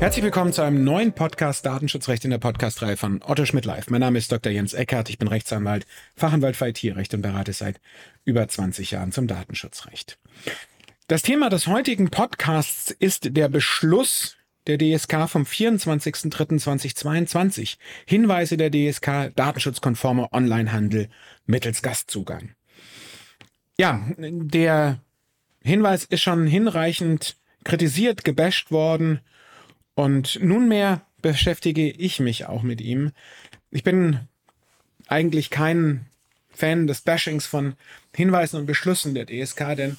Herzlich willkommen zu einem neuen Podcast Datenschutzrecht in der Podcastreihe von Otto Schmidt Live. Mein Name ist Dr. Jens Eckert, ich bin Rechtsanwalt, Fachanwalt für IT-Recht und berate seit über 20 Jahren zum Datenschutzrecht. Das Thema des heutigen Podcasts ist der Beschluss der DSK vom 24.03.2022. Hinweise der DSK datenschutzkonforme Onlinehandel mittels Gastzugang. Ja, der Hinweis ist schon hinreichend kritisiert, gebasht worden und nunmehr beschäftige ich mich auch mit ihm. Ich bin eigentlich kein Fan des Bashings von Hinweisen und Beschlüssen der DSK, denn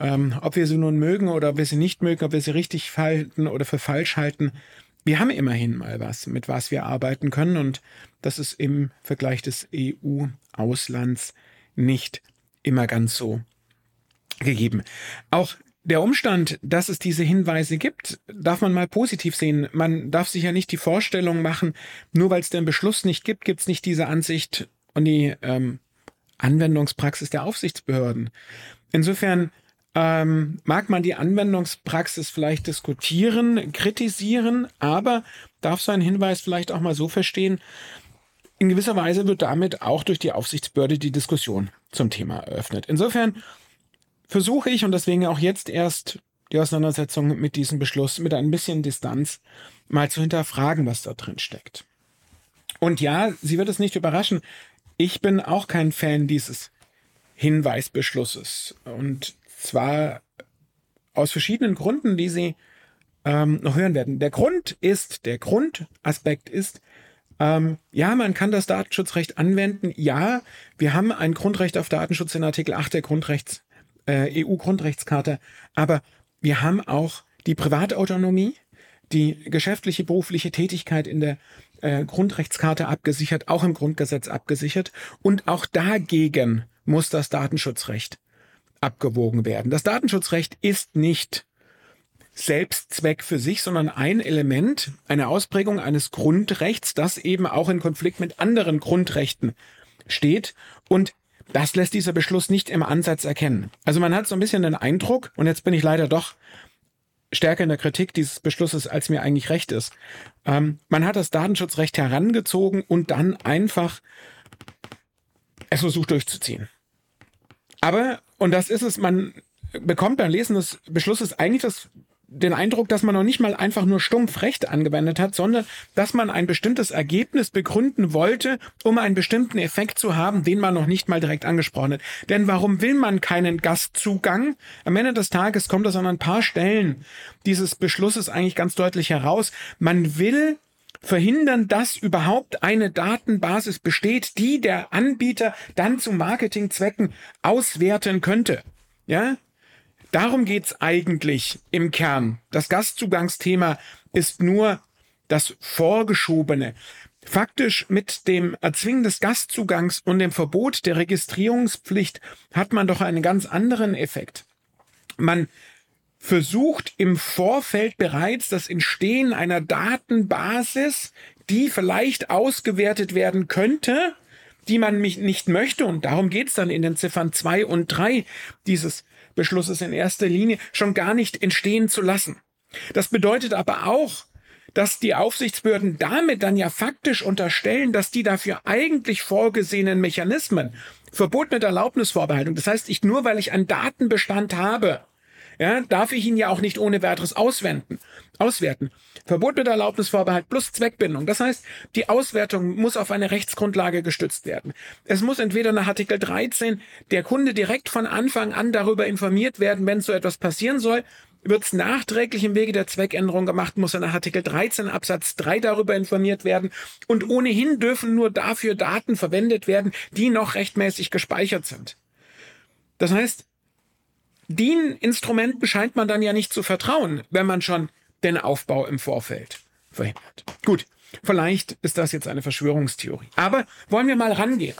ähm, ob wir sie nun mögen oder ob wir sie nicht mögen, ob wir sie richtig halten oder für falsch halten, wir haben immerhin mal was, mit was wir arbeiten können und das ist im Vergleich des EU-Auslands nicht immer ganz so gegeben. Auch der Umstand, dass es diese Hinweise gibt, darf man mal positiv sehen. Man darf sich ja nicht die Vorstellung machen, nur weil es den Beschluss nicht gibt, gibt es nicht diese Ansicht und die ähm, Anwendungspraxis der Aufsichtsbehörden. Insofern ähm, mag man die Anwendungspraxis vielleicht diskutieren, kritisieren, aber darf so ein Hinweis vielleicht auch mal so verstehen, in gewisser Weise wird damit auch durch die Aufsichtsbehörde die Diskussion zum Thema eröffnet. Insofern versuche ich und deswegen auch jetzt erst die Auseinandersetzung mit diesem Beschluss mit ein bisschen Distanz mal zu hinterfragen, was da drin steckt. Und ja, sie wird es nicht überraschen. Ich bin auch kein Fan dieses Hinweisbeschlusses. Und zwar aus verschiedenen Gründen, die Sie ähm, noch hören werden. Der Grund ist, der Grundaspekt ist, ähm, ja, man kann das Datenschutzrecht anwenden. Ja, wir haben ein Grundrecht auf Datenschutz in Artikel 8 der Grundrechts äh, EU-Grundrechtskarte. Aber wir haben auch die Privatautonomie, die geschäftliche, berufliche Tätigkeit in der äh, Grundrechtskarte abgesichert, auch im Grundgesetz abgesichert. Und auch dagegen muss das Datenschutzrecht abgewogen werden. Das Datenschutzrecht ist nicht Selbstzweck für sich, sondern ein Element, eine Ausprägung eines Grundrechts, das eben auch in Konflikt mit anderen Grundrechten steht. Und das lässt dieser Beschluss nicht im Ansatz erkennen. Also man hat so ein bisschen den Eindruck, und jetzt bin ich leider doch stärker in der Kritik dieses Beschlusses, als mir eigentlich recht ist. Ähm, man hat das Datenschutzrecht herangezogen und dann einfach es versucht durchzuziehen. Aber, und das ist es, man bekommt beim Lesen des Beschlusses eigentlich das den Eindruck, dass man noch nicht mal einfach nur stumpf Recht angewendet hat, sondern dass man ein bestimmtes Ergebnis begründen wollte, um einen bestimmten Effekt zu haben, den man noch nicht mal direkt angesprochen hat. Denn warum will man keinen Gastzugang? Am Ende des Tages kommt das an ein paar Stellen dieses Beschlusses eigentlich ganz deutlich heraus. Man will verhindern, dass überhaupt eine Datenbasis besteht, die der Anbieter dann zu Marketingzwecken auswerten könnte. Ja, Darum geht's eigentlich im Kern. Das Gastzugangsthema ist nur das Vorgeschobene. Faktisch mit dem Erzwingen des Gastzugangs und dem Verbot der Registrierungspflicht hat man doch einen ganz anderen Effekt. Man versucht im Vorfeld bereits das Entstehen einer Datenbasis, die vielleicht ausgewertet werden könnte, die man nicht möchte. Und darum geht's dann in den Ziffern zwei und drei dieses Beschlusses in erster Linie schon gar nicht entstehen zu lassen. Das bedeutet aber auch, dass die Aufsichtsbehörden damit dann ja faktisch unterstellen, dass die dafür eigentlich vorgesehenen Mechanismen, Verbot mit Erlaubnisvorbehaltung, das heißt, ich nur weil ich einen Datenbestand habe, ja, darf ich ihn ja auch nicht ohne weiteres auswenden, auswerten. Verbot mit Erlaubnisvorbehalt plus Zweckbindung. Das heißt, die Auswertung muss auf eine Rechtsgrundlage gestützt werden. Es muss entweder nach Artikel 13 der Kunde direkt von Anfang an darüber informiert werden, wenn so etwas passieren soll. Wird es nachträglich im Wege der Zweckänderung gemacht, muss er nach Artikel 13 Absatz 3 darüber informiert werden. Und ohnehin dürfen nur dafür Daten verwendet werden, die noch rechtmäßig gespeichert sind. Das heißt, den Instrumenten scheint man dann ja nicht zu vertrauen, wenn man schon den Aufbau im Vorfeld verhindert. Gut, vielleicht ist das jetzt eine Verschwörungstheorie. Aber wollen wir mal rangehen.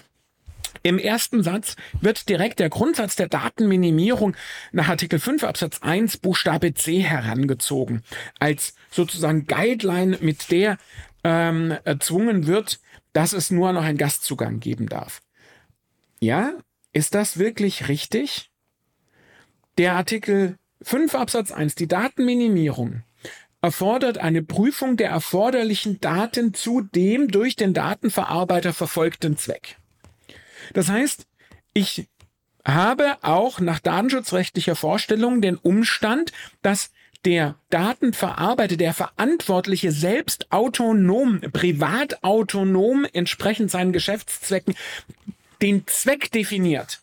Im ersten Satz wird direkt der Grundsatz der Datenminimierung nach Artikel 5 Absatz 1 Buchstabe C herangezogen, als sozusagen Guideline, mit der ähm, erzwungen wird, dass es nur noch einen Gastzugang geben darf. Ja, ist das wirklich richtig? Der Artikel 5 Absatz 1, die Datenminimierung, erfordert eine Prüfung der erforderlichen Daten zu dem durch den Datenverarbeiter verfolgten Zweck. Das heißt, ich habe auch nach datenschutzrechtlicher Vorstellung den Umstand, dass der Datenverarbeiter, der Verantwortliche selbst autonom, privat autonom entsprechend seinen Geschäftszwecken den Zweck definiert.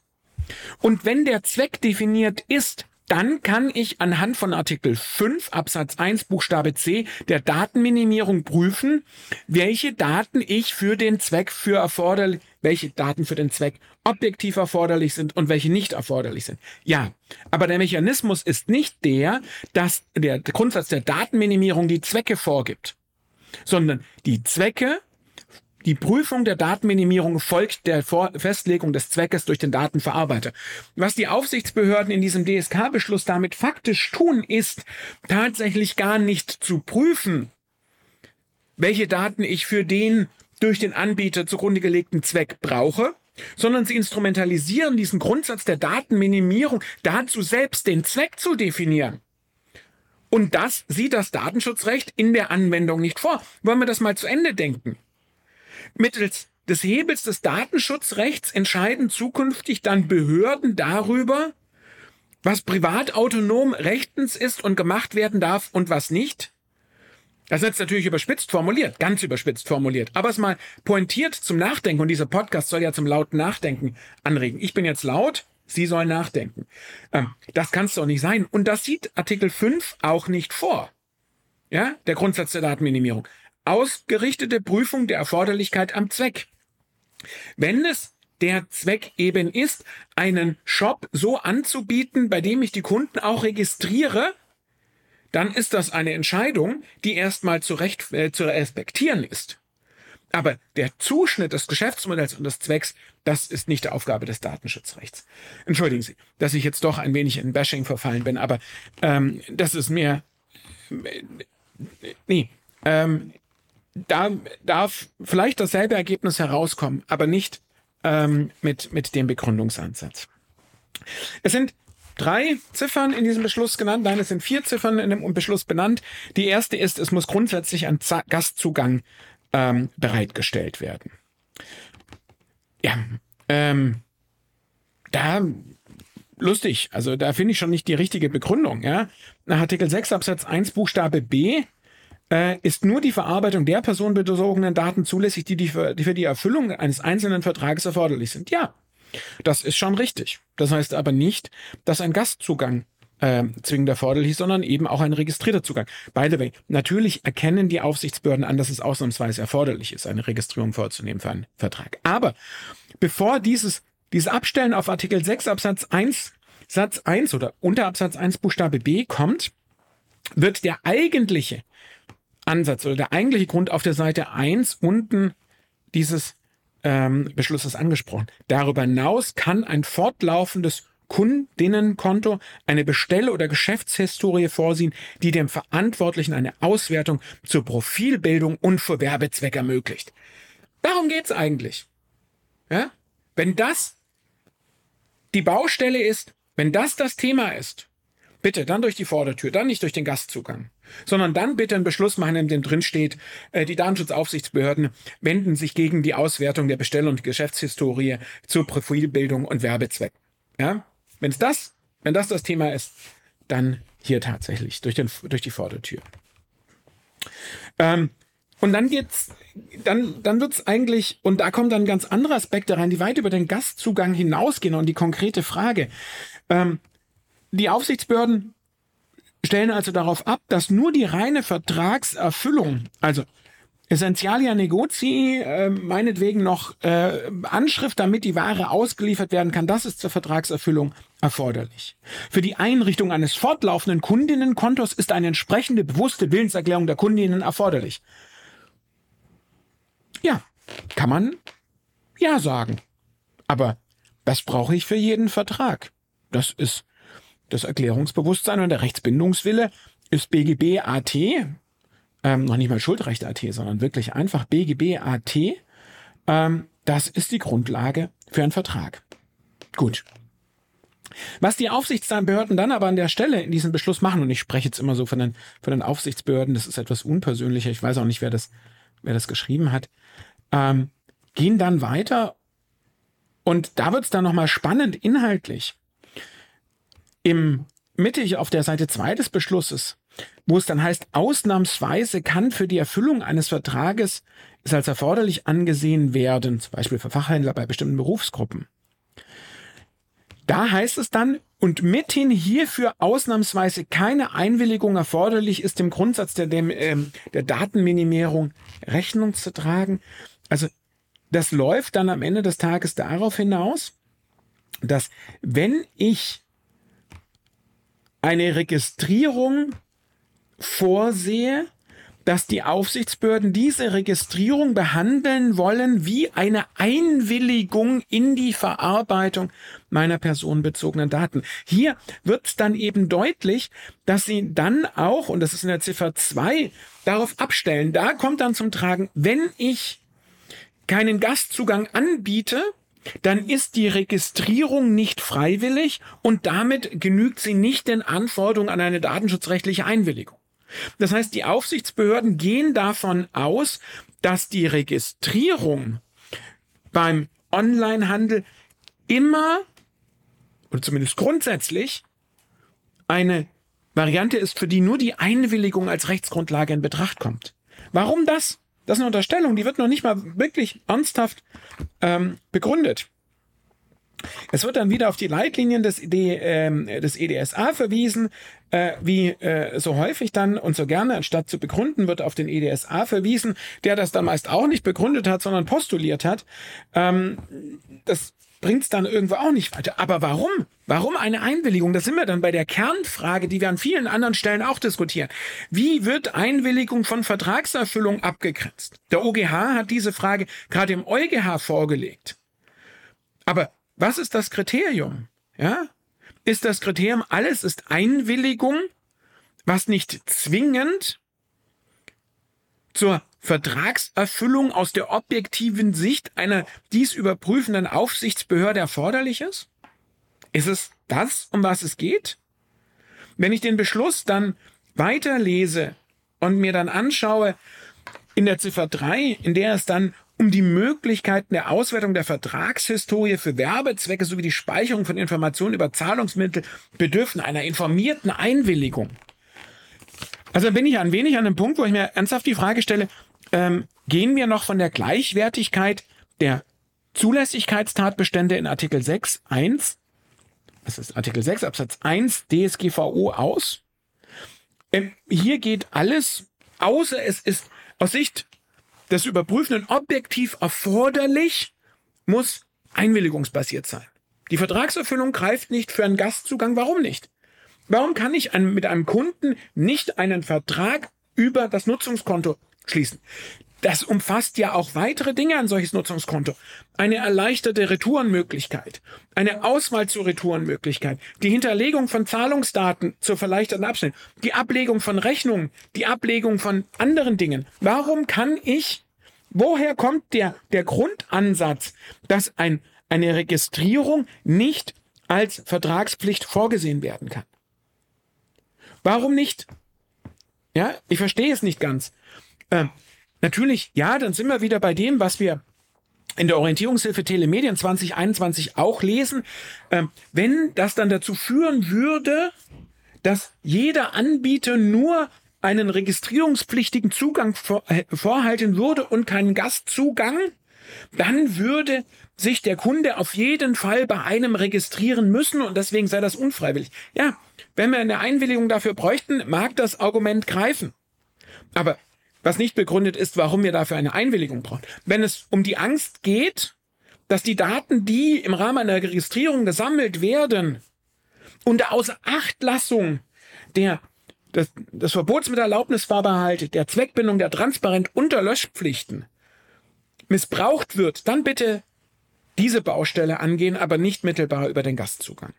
Und wenn der Zweck definiert ist, dann kann ich anhand von Artikel 5 Absatz 1 Buchstabe C der Datenminimierung prüfen, welche Daten ich für den Zweck für erforderlich, welche Daten für den Zweck objektiv erforderlich sind und welche nicht erforderlich sind. Ja, aber der Mechanismus ist nicht der, dass der Grundsatz der Datenminimierung die Zwecke vorgibt, sondern die Zwecke die Prüfung der Datenminimierung folgt der Festlegung des Zweckes durch den Datenverarbeiter. Was die Aufsichtsbehörden in diesem DSK-Beschluss damit faktisch tun, ist tatsächlich gar nicht zu prüfen, welche Daten ich für den durch den Anbieter zugrunde gelegten Zweck brauche, sondern sie instrumentalisieren diesen Grundsatz der Datenminimierung dazu selbst den Zweck zu definieren. Und das sieht das Datenschutzrecht in der Anwendung nicht vor. Wollen wir das mal zu Ende denken? Mittels des Hebels des Datenschutzrechts entscheiden zukünftig dann Behörden darüber, was privat autonom rechtens ist und gemacht werden darf und was nicht? Das ist jetzt natürlich überspitzt formuliert, ganz überspitzt formuliert, aber es mal pointiert zum Nachdenken und dieser Podcast soll ja zum lauten Nachdenken anregen. Ich bin jetzt laut, Sie sollen nachdenken. Ähm, das kann es doch nicht sein. Und das sieht Artikel 5 auch nicht vor. Ja, der Grundsatz der Datenminimierung ausgerichtete Prüfung der Erforderlichkeit am Zweck. Wenn es der Zweck eben ist, einen Shop so anzubieten, bei dem ich die Kunden auch registriere, dann ist das eine Entscheidung, die erstmal zu, recht, äh, zu respektieren ist. Aber der Zuschnitt des Geschäftsmodells und des Zwecks, das ist nicht der Aufgabe des Datenschutzrechts. Entschuldigen Sie, dass ich jetzt doch ein wenig in Bashing verfallen bin, aber ähm, das ist mir. Äh, nee, ähm, da darf vielleicht dasselbe Ergebnis herauskommen, aber nicht ähm, mit, mit dem Begründungsansatz. Es sind drei Ziffern in diesem Beschluss genannt. Nein, es sind vier Ziffern in dem Beschluss benannt. Die erste ist, es muss grundsätzlich ein Z Gastzugang ähm, bereitgestellt werden. Ja, ähm, da lustig. Also da finde ich schon nicht die richtige Begründung. Ja? Nach Artikel 6 Absatz 1 Buchstabe B äh, ist nur die Verarbeitung der personenbezogenen Daten zulässig, die, die, für, die für die Erfüllung eines einzelnen Vertrages erforderlich sind. Ja, das ist schon richtig. Das heißt aber nicht, dass ein Gastzugang äh, zwingend erforderlich ist, sondern eben auch ein registrierter Zugang. By the way, natürlich erkennen die Aufsichtsbehörden an, dass es ausnahmsweise erforderlich ist, eine Registrierung vorzunehmen für einen Vertrag. Aber bevor dieses, dieses Abstellen auf Artikel 6 Absatz 1 Satz 1 oder unter Absatz 1 Buchstabe B kommt, wird der eigentliche Ansatz oder der eigentliche Grund auf der Seite 1 unten dieses ähm, Beschlusses angesprochen. Darüber hinaus kann ein fortlaufendes Kundinnenkonto eine Bestell- oder Geschäftshistorie vorsehen, die dem Verantwortlichen eine Auswertung zur Profilbildung und für Werbezweck ermöglicht. Darum geht's eigentlich. Ja? Wenn das die Baustelle ist, wenn das das Thema ist, Bitte, dann durch die Vordertür, dann nicht durch den Gastzugang. Sondern dann bitte einen Beschluss machen, in dem drin steht, äh, die Datenschutzaufsichtsbehörden wenden sich gegen die Auswertung der Bestell- und Geschäftshistorie zur Profilbildung und Werbezweck. Ja? Wenn das, wenn das das Thema ist, dann hier tatsächlich durch, den, durch die Vordertür. Ähm, und dann geht's, dann, dann wird's eigentlich, und da kommen dann ganz andere Aspekte rein, die weit über den Gastzugang hinausgehen und die konkrete Frage. Ähm, die Aufsichtsbehörden stellen also darauf ab, dass nur die reine Vertragserfüllung, also Essentialia Negozii, äh, meinetwegen noch äh, Anschrift, damit die Ware ausgeliefert werden kann, das ist zur Vertragserfüllung erforderlich. Für die Einrichtung eines fortlaufenden Kundinnenkontos ist eine entsprechende bewusste Willenserklärung der Kundinnen erforderlich. Ja, kann man ja sagen. Aber das brauche ich für jeden Vertrag. Das ist das Erklärungsbewusstsein und der Rechtsbindungswille ist BGB AT, ähm, noch nicht mal Schuldrecht AT, sondern wirklich einfach BGB AT. Ähm, das ist die Grundlage für einen Vertrag. Gut. Was die Aufsichtsbehörden dann aber an der Stelle in diesem Beschluss machen, und ich spreche jetzt immer so von den, von den Aufsichtsbehörden, das ist etwas unpersönlicher, ich weiß auch nicht, wer das, wer das geschrieben hat, ähm, gehen dann weiter und da wird es dann nochmal spannend inhaltlich. Im mittig auf der Seite 2 des Beschlusses, wo es dann heißt, ausnahmsweise kann für die Erfüllung eines Vertrages es als erforderlich angesehen werden, zum Beispiel für Fachhändler bei bestimmten Berufsgruppen. Da heißt es dann, und mithin hierfür ausnahmsweise keine Einwilligung erforderlich ist, dem Grundsatz der, dem, ähm, der Datenminimierung Rechnung zu tragen. Also das läuft dann am Ende des Tages darauf hinaus, dass wenn ich eine Registrierung vorsehe, dass die Aufsichtsbehörden diese Registrierung behandeln wollen wie eine Einwilligung in die Verarbeitung meiner personenbezogenen Daten. Hier wird dann eben deutlich, dass sie dann auch, und das ist in der Ziffer 2, darauf abstellen. Da kommt dann zum Tragen, wenn ich keinen Gastzugang anbiete, dann ist die Registrierung nicht freiwillig und damit genügt sie nicht den Anforderungen an eine datenschutzrechtliche Einwilligung. Das heißt, die Aufsichtsbehörden gehen davon aus, dass die Registrierung beim Onlinehandel immer oder zumindest grundsätzlich eine Variante ist, für die nur die Einwilligung als Rechtsgrundlage in Betracht kommt. Warum das? Das ist eine Unterstellung, die wird noch nicht mal wirklich ernsthaft ähm, begründet. Es wird dann wieder auf die Leitlinien des, ED, äh, des EDSA verwiesen, äh, wie äh, so häufig dann und so gerne, anstatt zu begründen, wird auf den EDSA verwiesen, der das dann meist auch nicht begründet hat, sondern postuliert hat. Ähm, das bringt es dann irgendwo auch nicht weiter. Aber warum? Warum eine Einwilligung? Da sind wir dann bei der Kernfrage, die wir an vielen anderen Stellen auch diskutieren. Wie wird Einwilligung von Vertragserfüllung abgegrenzt? Der OGH hat diese Frage gerade im EuGH vorgelegt. Aber was ist das Kriterium? Ja? Ist das Kriterium, alles ist Einwilligung, was nicht zwingend zur Vertragserfüllung aus der objektiven Sicht einer dies überprüfenden Aufsichtsbehörde erforderlich ist? Ist es das, um was es geht? Wenn ich den Beschluss dann weiterlese und mir dann anschaue, in der Ziffer 3, in der es dann um die Möglichkeiten der Auswertung der Vertragshistorie für Werbezwecke sowie die Speicherung von Informationen über Zahlungsmittel bedürfen einer informierten Einwilligung. Also bin ich ein wenig an einem Punkt, wo ich mir ernsthaft die Frage stelle, ähm, gehen wir noch von der Gleichwertigkeit der Zulässigkeitstatbestände in Artikel 6 1, das ist Artikel 6 Absatz 1 DSGVO aus? Ähm, hier geht alles, außer es ist aus Sicht des Überprüfenden objektiv erforderlich, muss einwilligungsbasiert sein. Die Vertragserfüllung greift nicht für einen Gastzugang. Warum nicht? Warum kann ich mit einem Kunden nicht einen Vertrag über das Nutzungskonto schließen? Das umfasst ja auch weitere Dinge ein solches Nutzungskonto. Eine erleichterte Retourenmöglichkeit, eine Auswahl zur Retourenmöglichkeit, die Hinterlegung von Zahlungsdaten zur verleichterten Abschnitt, die Ablegung von Rechnungen, die Ablegung von anderen Dingen. Warum kann ich, woher kommt der, der Grundansatz, dass ein, eine Registrierung nicht als Vertragspflicht vorgesehen werden kann? Warum nicht? Ja, ich verstehe es nicht ganz. Ähm, Natürlich, ja, dann sind wir wieder bei dem, was wir in der Orientierungshilfe Telemedien 2021 auch lesen. Ähm, wenn das dann dazu führen würde, dass jeder Anbieter nur einen registrierungspflichtigen Zugang vor, äh, vorhalten würde und keinen Gastzugang, dann würde sich der Kunde auf jeden Fall bei einem registrieren müssen und deswegen sei das unfreiwillig. Ja, wenn wir eine Einwilligung dafür bräuchten, mag das Argument greifen. Aber was nicht begründet ist, warum wir dafür eine Einwilligung brauchen. Wenn es um die Angst geht, dass die Daten, die im Rahmen einer Registrierung gesammelt werden, unter Außerachtlassung der, des, des Verbots mit Erlaubnisvorbehalt, der Zweckbindung, der Transparent- und der Löschpflichten missbraucht wird, dann bitte diese Baustelle angehen, aber nicht mittelbar über den Gastzugang.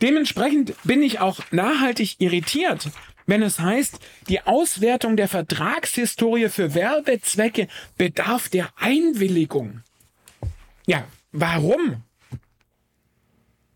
Dementsprechend bin ich auch nachhaltig irritiert, wenn es heißt, die Auswertung der Vertragshistorie für Werbezwecke bedarf der Einwilligung. Ja, warum?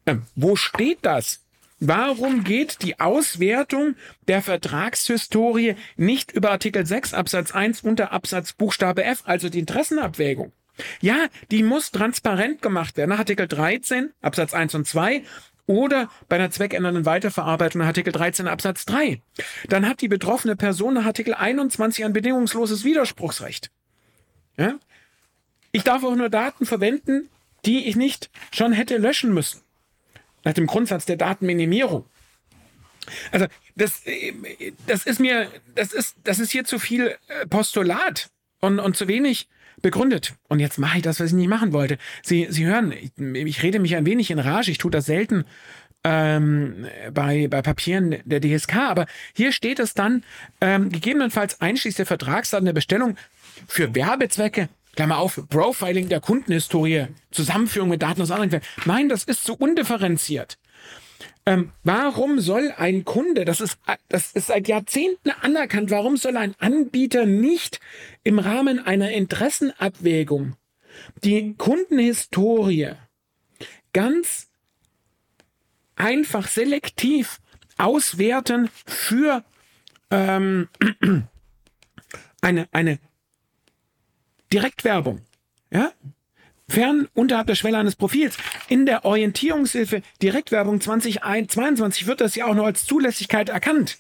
Ähm, wo steht das? Warum geht die Auswertung der Vertragshistorie nicht über Artikel 6 Absatz 1 unter Absatz Buchstabe F, also die Interessenabwägung? Ja, die muss transparent gemacht werden. Nach Artikel 13 Absatz 1 und 2 oder bei einer zweckändernden Weiterverarbeitung Artikel 13 Absatz 3. Dann hat die betroffene Person nach Artikel 21 ein bedingungsloses Widerspruchsrecht. Ja? Ich darf auch nur Daten verwenden, die ich nicht schon hätte löschen müssen. Nach dem Grundsatz der Datenminimierung. Also das, das ist mir, das ist, das ist hier zu viel äh, Postulat und, und zu wenig begründet. Und jetzt mache ich das, was ich nicht machen wollte. Sie, Sie hören, ich, ich rede mich ein wenig in Rage. Ich tue das selten ähm, bei, bei Papieren der DSK. Aber hier steht es dann, ähm, gegebenenfalls einschließlich der Vertragsdaten der Bestellung für Werbezwecke Klammer auf, Profiling der Kundenhistorie, Zusammenführung mit Daten aus anderen Quellen. Nein, das ist so undifferenziert. Ähm, warum soll ein Kunde, das ist, das ist seit Jahrzehnten anerkannt, warum soll ein Anbieter nicht im Rahmen einer Interessenabwägung die Kundenhistorie ganz einfach selektiv auswerten für ähm, eine, eine Direktwerbung? Ja? Fern unterhalb der Schwelle eines Profils. In der Orientierungshilfe Direktwerbung 2022 wird das ja auch noch als Zulässigkeit erkannt.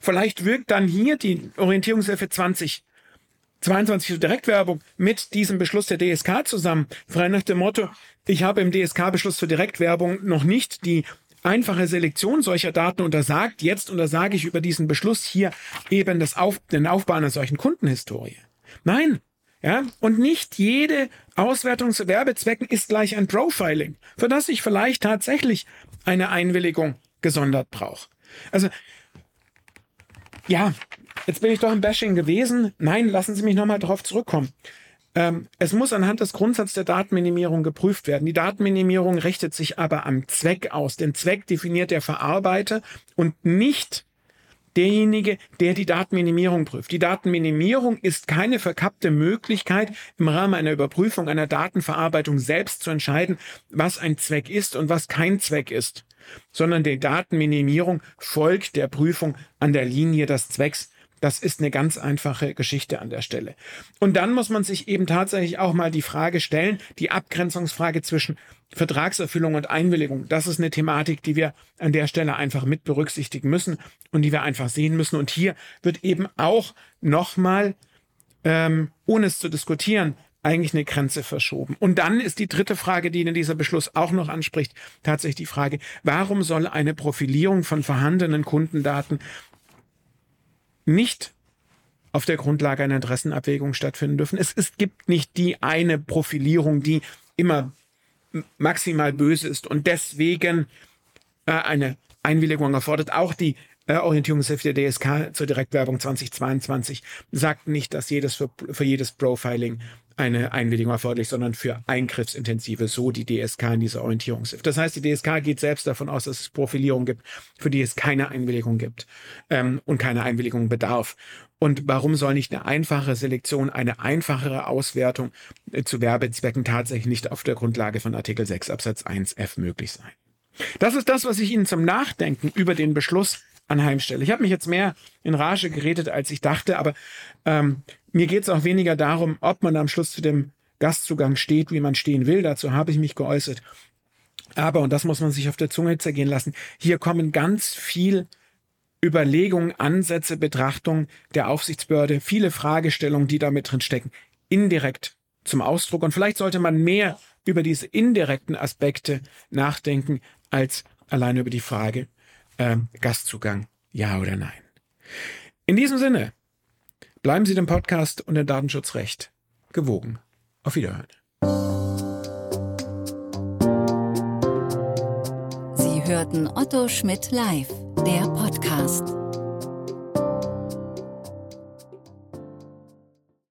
Vielleicht wirkt dann hier die Orientierungshilfe 2022 für Direktwerbung mit diesem Beschluss der DSK zusammen. Frei nach dem Motto, ich habe im DSK-Beschluss für Direktwerbung noch nicht die einfache Selektion solcher Daten untersagt. Jetzt untersage ich über diesen Beschluss hier eben das Auf, den Aufbau einer solchen Kundenhistorie. Nein, ja, und nicht jede Auswertung zu Werbezwecken ist gleich ein Profiling, für das ich vielleicht tatsächlich eine Einwilligung gesondert brauche. Also, ja, jetzt bin ich doch im Bashing gewesen. Nein, lassen Sie mich nochmal darauf zurückkommen. Ähm, es muss anhand des Grundsatzes der Datenminimierung geprüft werden. Die Datenminimierung richtet sich aber am Zweck aus. Den Zweck definiert der Verarbeiter und nicht derjenige, der die Datenminimierung prüft. Die Datenminimierung ist keine verkappte Möglichkeit, im Rahmen einer Überprüfung einer Datenverarbeitung selbst zu entscheiden, was ein Zweck ist und was kein Zweck ist, sondern die Datenminimierung folgt der Prüfung an der Linie des Zwecks das ist eine ganz einfache Geschichte an der Stelle. Und dann muss man sich eben tatsächlich auch mal die Frage stellen, die Abgrenzungsfrage zwischen Vertragserfüllung und Einwilligung. Das ist eine Thematik, die wir an der Stelle einfach mit berücksichtigen müssen und die wir einfach sehen müssen. Und hier wird eben auch nochmal, ähm, ohne es zu diskutieren, eigentlich eine Grenze verschoben. Und dann ist die dritte Frage, die dieser Beschluss auch noch anspricht, tatsächlich die Frage, warum soll eine Profilierung von vorhandenen Kundendaten nicht auf der Grundlage einer Interessenabwägung stattfinden dürfen. Es, es gibt nicht die eine Profilierung, die immer maximal böse ist und deswegen äh, eine Einwilligung erfordert. Auch die äh, Orientierungshilfe der DSK zur Direktwerbung 2022 sagt nicht, dass jedes für, für jedes Profiling eine Einwilligung erforderlich, sondern für eingriffsintensive, so die DSK in dieser Orientierungshilfe. Das heißt, die DSK geht selbst davon aus, dass es Profilierung gibt, für die es keine Einwilligung gibt ähm, und keine Einwilligung bedarf. Und warum soll nicht eine einfache Selektion, eine einfachere Auswertung äh, zu Werbezwecken tatsächlich nicht auf der Grundlage von Artikel 6 Absatz 1 F möglich sein? Das ist das, was ich Ihnen zum Nachdenken über den Beschluss anheimstelle. Ich habe mich jetzt mehr in Rage geredet, als ich dachte, aber ähm, mir geht es auch weniger darum, ob man am Schluss zu dem Gastzugang steht, wie man stehen will. Dazu habe ich mich geäußert. Aber, und das muss man sich auf der Zunge zergehen lassen, hier kommen ganz viel Überlegungen, Ansätze, Betrachtungen der Aufsichtsbehörde, viele Fragestellungen, die da mit drin stecken, indirekt zum Ausdruck. Und vielleicht sollte man mehr über diese indirekten Aspekte nachdenken, als allein über die Frage, ähm, Gastzugang, ja oder nein. In diesem Sinne, bleiben Sie dem Podcast und dem Datenschutzrecht gewogen. Auf Wiederhören. Sie hörten Otto Schmidt live, der Podcast.